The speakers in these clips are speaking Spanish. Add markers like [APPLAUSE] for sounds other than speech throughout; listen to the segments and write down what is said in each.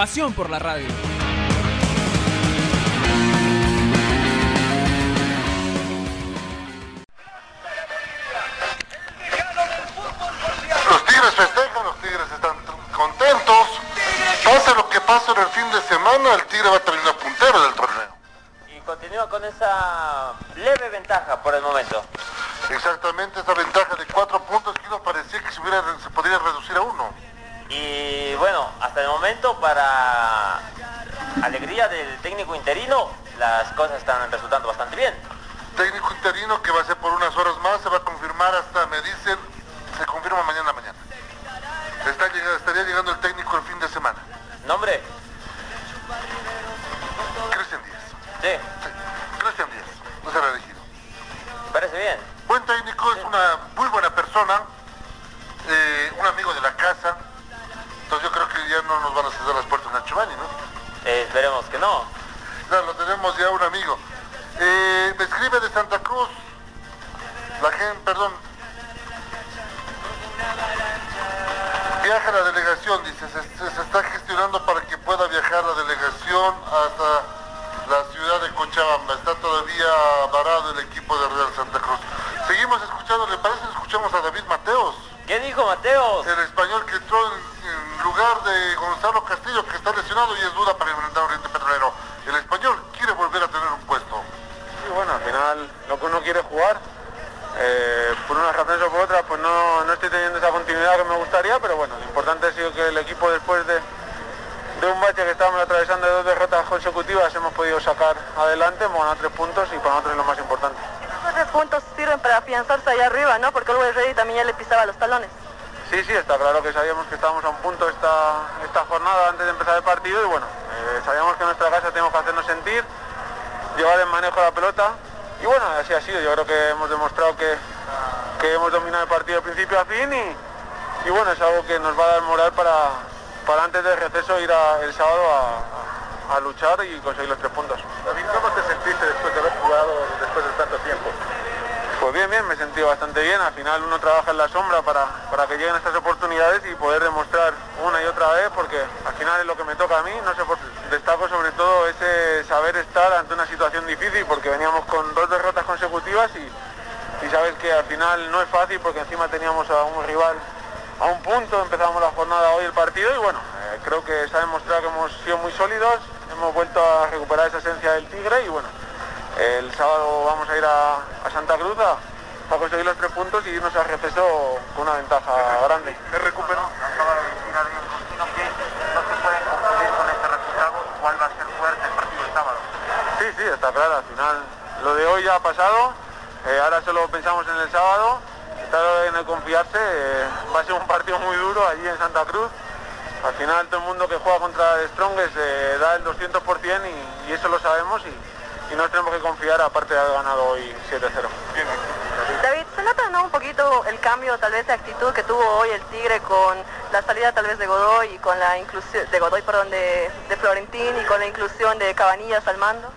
Pasión por la radio. Los Tigres festejan, los Tigres están contentos. Pase lo que pase en el fin de semana, el Tigre va a terminar puntero del torneo. Y continúa con esa leve ventaja por el momento. Exactamente esa ventaja de cuatro puntos que no parecía que se, hubiera, se podría reducir a uno. Y bueno, hasta el momento para alegría del técnico interino, las cosas están resultando bastante bien. Técnico interino que va a ser por unas horas más, se va a confirmar hasta, me dicen, se confirma mañana mañana. Está estaría llegando el técnico el fin de semana. ¿Nombre? Cristian Díaz. Sí, Sí, Cristian Díaz, no será elegido. parece bien. Buen técnico, es una muy buena persona, Santa Cruz. La gente, perdón. Viaja la delegación, dice, se, está gestionando para que pueda viajar la delegación hasta la ciudad de Cochabamba. Está todavía varado el equipo de Real Santa Cruz. Seguimos escuchando, ¿le parece? Escuchamos a David Mateos, ¿Qué dijo Mateos? el español que entró en, en lugar de Gonzalo Castillo, que está lesionado y es duda para enfrentar a Oriente Petrolero. El español quiere volver a tener un puesto. Y bueno, al final lo que uno quiere jugar, eh, por unas razones o por otras, pues no, no estoy teniendo esa continuidad que me gustaría, pero bueno, lo importante ha sido que el equipo después de, de un bache que estábamos atravesando de dos derrotas consecutivas hemos podido sacar adelante, hemos ganado tres puntos y para nosotros es lo más importante. Esos tres puntos sirven para afianzarse allá arriba, ¿no? Porque luego el también ya le pisaba los talones. Sí, sí, está claro que sabíamos que estábamos a un punto esta, esta jornada antes de empezar el partido y bueno, eh, sabíamos que en nuestra casa tenemos que hacernos sentir, llevar el manejo de la pelota y bueno, así ha sido. Yo creo que hemos demostrado que, que hemos dominado el partido de principio a fin y, y bueno, es algo que nos va a dar moral para, para antes del receso ir a- el sábado a, a luchar y conseguir los tres puntos. David, ¿cómo te sentiste después de haber jugado después de tanto tiempo? Pues bien, bien, me he sentido bastante bien. Al final uno trabaja en la sombra para, para que lleguen estas oportunidades y poder demostrar una y otra vez, porque al final es lo que me toca a mí. No sé, por- destaco sobre todo ese saber estar ante una situación difícil, porque veníamos con dos derrotas consecutivas y, y sabes que al final no es fácil, porque encima teníamos a un rival a un punto, empezamos la jornada hoy el partido y bueno, eh, creo que se ha demostrado que hemos sido muy sólidos, hemos vuelto a recuperar esa esencia del Tigre y bueno, el sábado vamos a ir a, a Santa Cruz a, a conseguir los tres puntos y irnos al receso con una ventaja grande. Me recuperó. este resultado, cuál va a ser fuerte el partido del sábado. Sí, sí, está claro, al final lo de hoy ya ha pasado, eh, ahora solo pensamos en el sábado, está en el confiarse, eh, va a ser un partido muy duro allí en Santa Cruz. Al final todo el mundo que juega contra el Strongest eh, da el 200% y, y eso lo sabemos y, y nos tenemos que confiar aparte de haber ganado hoy 7-0. David, ¿se nota ¿no? un poquito el cambio tal vez de actitud que tuvo hoy el Tigre con la salida tal vez de Godoy y con la inclusión, de Godoy, perdón, de, de Florentín y con la inclusión de Cabanillas al mando?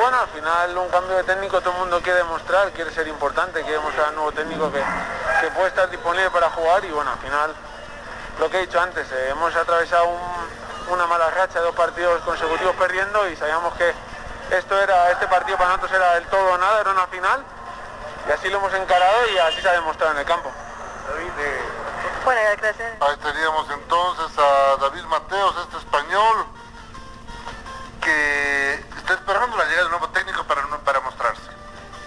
Bueno, al final un cambio de técnico todo el mundo quiere demostrar, quiere ser importante, quiere mostrar al nuevo técnico que, que puede estar disponible para jugar y bueno, al final lo que he dicho antes, eh, hemos atravesado un- una mala racha, dos partidos consecutivos perdiendo y sabíamos que esto era, este partido para nosotros era el todo o nada, era una final y así lo hemos encarado y así se ha demostrado en el campo. David, eh, Bueno, gracias. ahí teníamos entonces a David Mateos, este español, que está esperando la llegada del nuevo técnico para, para mostrarse.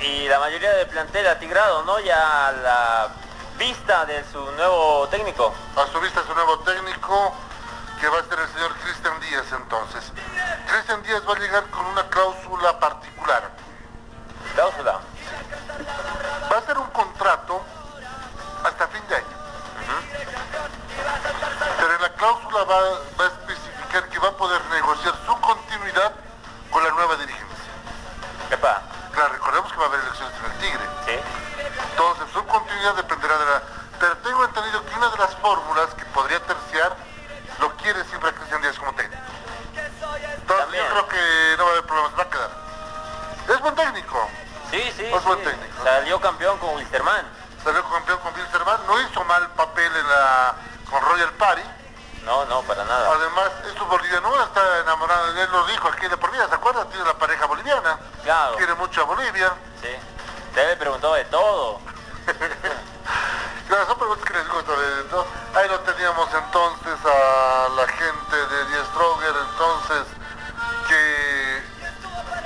Y la mayoría del plantel atigrado, ¿no? Ya la vista de su nuevo técnico. A su vista su nuevo técnico, que va a ser el señor Cristian Díaz entonces. Cristian Díaz va a llegar fórmulas que podría terciar lo quiere siempre Cristian Díaz como técnico. Entonces También. yo creo que no va a haber problemas, va a quedar. Es buen técnico. Sí, sí. Es buen sí. técnico. Salió campeón con Wilstermann. Salió campeón con Wilstermann, no hizo mal papel en la, con Royal Party. No, no, para nada. Además, es un boliviano, está enamorado, él lo dijo aquí de por vida, ¿se acuerdan? Tiene la pareja boliviana. Claro. Quiere mucho a Bolivia. Sí. Usted le preguntó de todo. [LAUGHS] claro, son preguntas que les gusta. Entonces a la gente de Die Stroger, entonces, que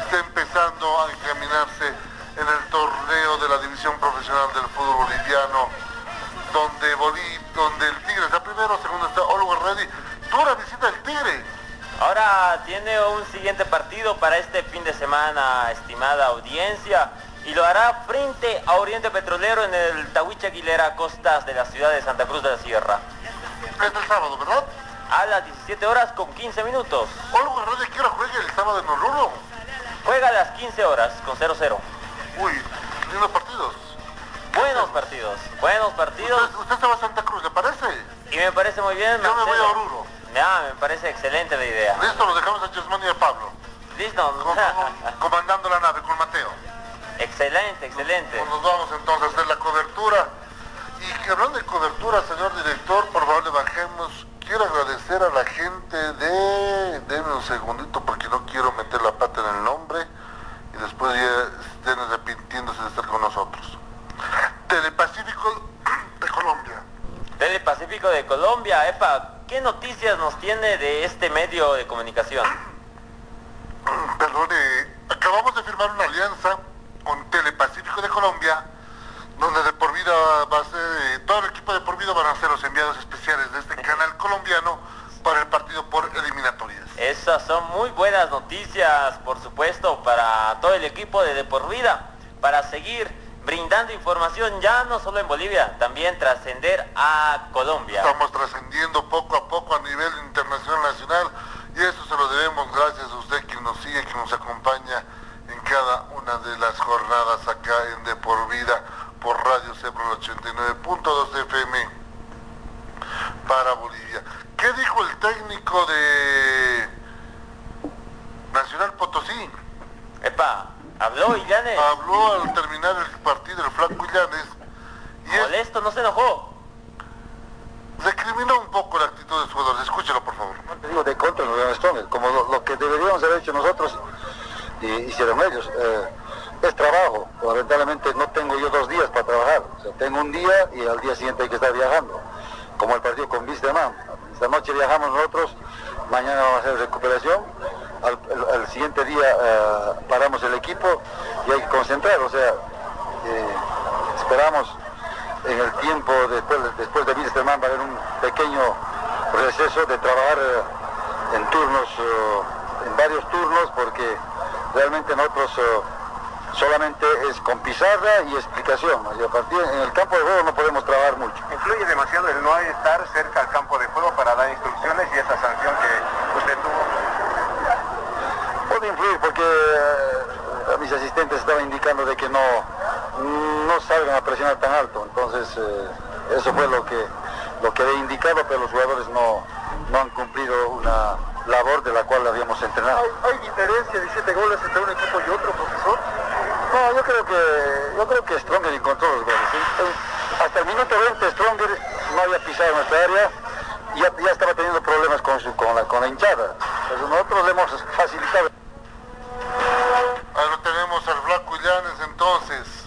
está empezando a encaminarse en el torneo de la división profesional del fútbol boliviano, donde, Bolí- donde el Tigre está primero, segundo está Always Ready. Dura visita del Tigre. Ahora tiene un siguiente partido para este fin de semana, estimada audiencia, y lo hará frente a Oriente Petrolero en el Tahuiche Aguilera Costas de la ciudad de Santa Cruz de la Sierra. Es el sábado, ¿verdad? A las 17 horas con 15 minutos. Always Ready quiero juegue el sábado en Oruro. Juega a las 15 horas con 0-0. Uy, lindos partidos. Buenos partidos, buenos partidos. Usted, usted se va a Santa Cruz, ¿le parece? Y me parece muy bien, Yo me voy a. Oruro. Me parece excelente la idea. Listo, lo dejamos a Chesman y a Pablo. Listo. Con- con- comandando la nave con Mateo. excelente, excelente. Pues nos vamos entonces a hacer la cobertura. Que hablando de cobertura, señor director, por favor le bajemos. Quiero agradecer a la gente de... Denme un segundito porque no quiero meter la pata en el nombre y después ya estén arrepintiéndose de estar con nosotros. Telepacífico de Colombia. Telepacífico de Colombia, Epa, ¿qué noticias nos tiene de este medio de comunicación? Perdón, eh, acabamos de firmar una alianza con Telepacífico de Colombia, donde de por vida va a ser, eh, todo el equipo de por vida van a ser los enviados especiales de este canal colombiano para el partido por eliminatorias. Esas son muy buenas noticias, por supuesto, para todo el equipo de De Por Vida, para seguir brindando información ya no solo en Bolivia, también trascender a Colombia. Estamos trascendiendo poco a poco a nivel internacional, nacional, y eso se lo debemos gracias a usted que nos sigue, que nos acompaña en cada una de las jornadas acá en De Por Vida por Radio Cepro 89.2 FM para Bolivia. ¿Qué dijo el técnico de Nacional Potosí? Epa, habló Illanes, Habló al terminar el partido el Flaco Illanes y molesto, no se enojó. recriminó un poco la actitud de sus jugadores. Escúchelo, por favor. te digo, de contra los Leones Strongers, como lo, lo que deberíamos haber hecho nosotros y hicieron ellos. Eh, es trabajo, lamentablemente no tengo yo dos días para trabajar, o sea, tengo un día y al día siguiente hay que estar viajando, como el partido con Wisterman. Esta noche viajamos nosotros, mañana vamos a hacer recuperación, al, el- al siguiente día eh, paramos el equipo y hay que concentrar, o sea, eh, esperamos en el tiempo después, después de Wisterman va a haber un pequeño receso de trabajar eh, en turnos, eh, en varios turnos, porque realmente nosotros eh, solamente es con pizarra y explicación. Y a partir en el campo de juego no podemos trabajar mucho. Influye demasiado el no estar cerca al campo de juego para dar instrucciones y esa sanción que usted tuvo. Puede influir porque a mis asistentes estaban indicando de que no, no salgan a presionar tan alto. Entonces eh, eso fue lo que, lo que había indicado, pero los jugadores no, no han cumplido una labor de la cual habíamos entrenado. ¿Hay, diferencia de 7 goles entre un equipo y otro, profesor? No, yo creo que yo creo que Stronger encontró los goles. ¿sí? Hasta el minuto 20 Stronger no había pisado nuestra área y ya, ya estaba teniendo problemas con, su, con, la, con la hinchada. Pero nosotros le hemos facilitado. Ahí lo tenemos al Flaco Illanes entonces.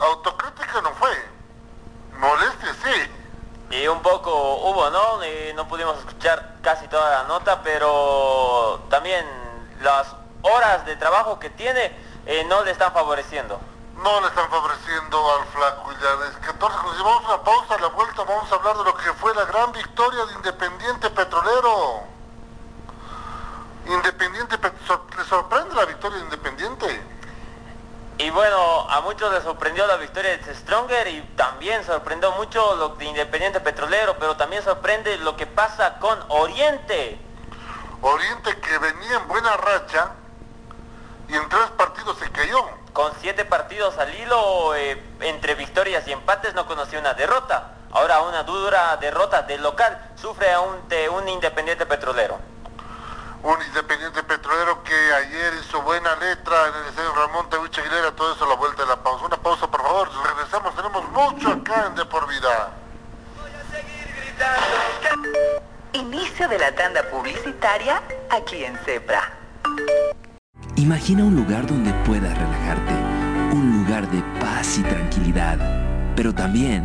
Autocrítica no fue. Molestia sí. Y un poco hubo, ¿no? Y no pudimos escuchar casi toda la nota, pero también las horas de trabajo que tiene eh, no le están favoreciendo. No le están favoreciendo al Flaco Illanes. 14 con- Vamos a una pausa, a la vuelta vamos a hablar de lo que fue la gran victoria de Independiente Petrolero. Independiente, ¿le sorprende la victoria de Independiente? Y bueno, a muchos les sorprendió la victoria de Stronger y también sorprendió mucho lo de Independiente Petrolero, pero también sorprende lo que pasa con Oriente. Oriente que venía en buena racha y en tres partidos se cayó. Con siete partidos al hilo, eh, entre victorias y empates, no conoció una derrota. Ahora una dura derrota del local sufre ante un Independiente Petrolero. Un Independiente Petrolero que ayer hizo buena letra en el estadio Ramón Tahuicha Aguilera, todo eso a la vuelta de la pausa. Una pausa, por favor. Regresamos, tenemos mucho acá en De Por Vida. Inicio de la tanda publicitaria aquí en CEPRA. Imagina un lugar donde puedas relajarte, un lugar de paz y tranquilidad, pero también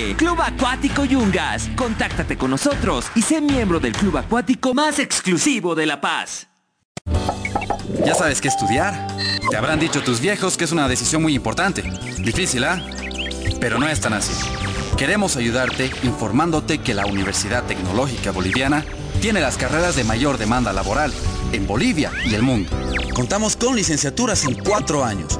Club Acuático Yungas. Contáctate con nosotros y sé miembro del club acuático más exclusivo de La Paz. ¿Ya sabes qué estudiar? Te habrán dicho tus viejos que es una decisión muy importante. Difícil, ¿ah? Pero no es tan así. Queremos ayudarte informándote que la Universidad Tecnológica Boliviana tiene las carreras de mayor demanda laboral en Bolivia y el mundo. Contamos con licenciaturas en cuatro años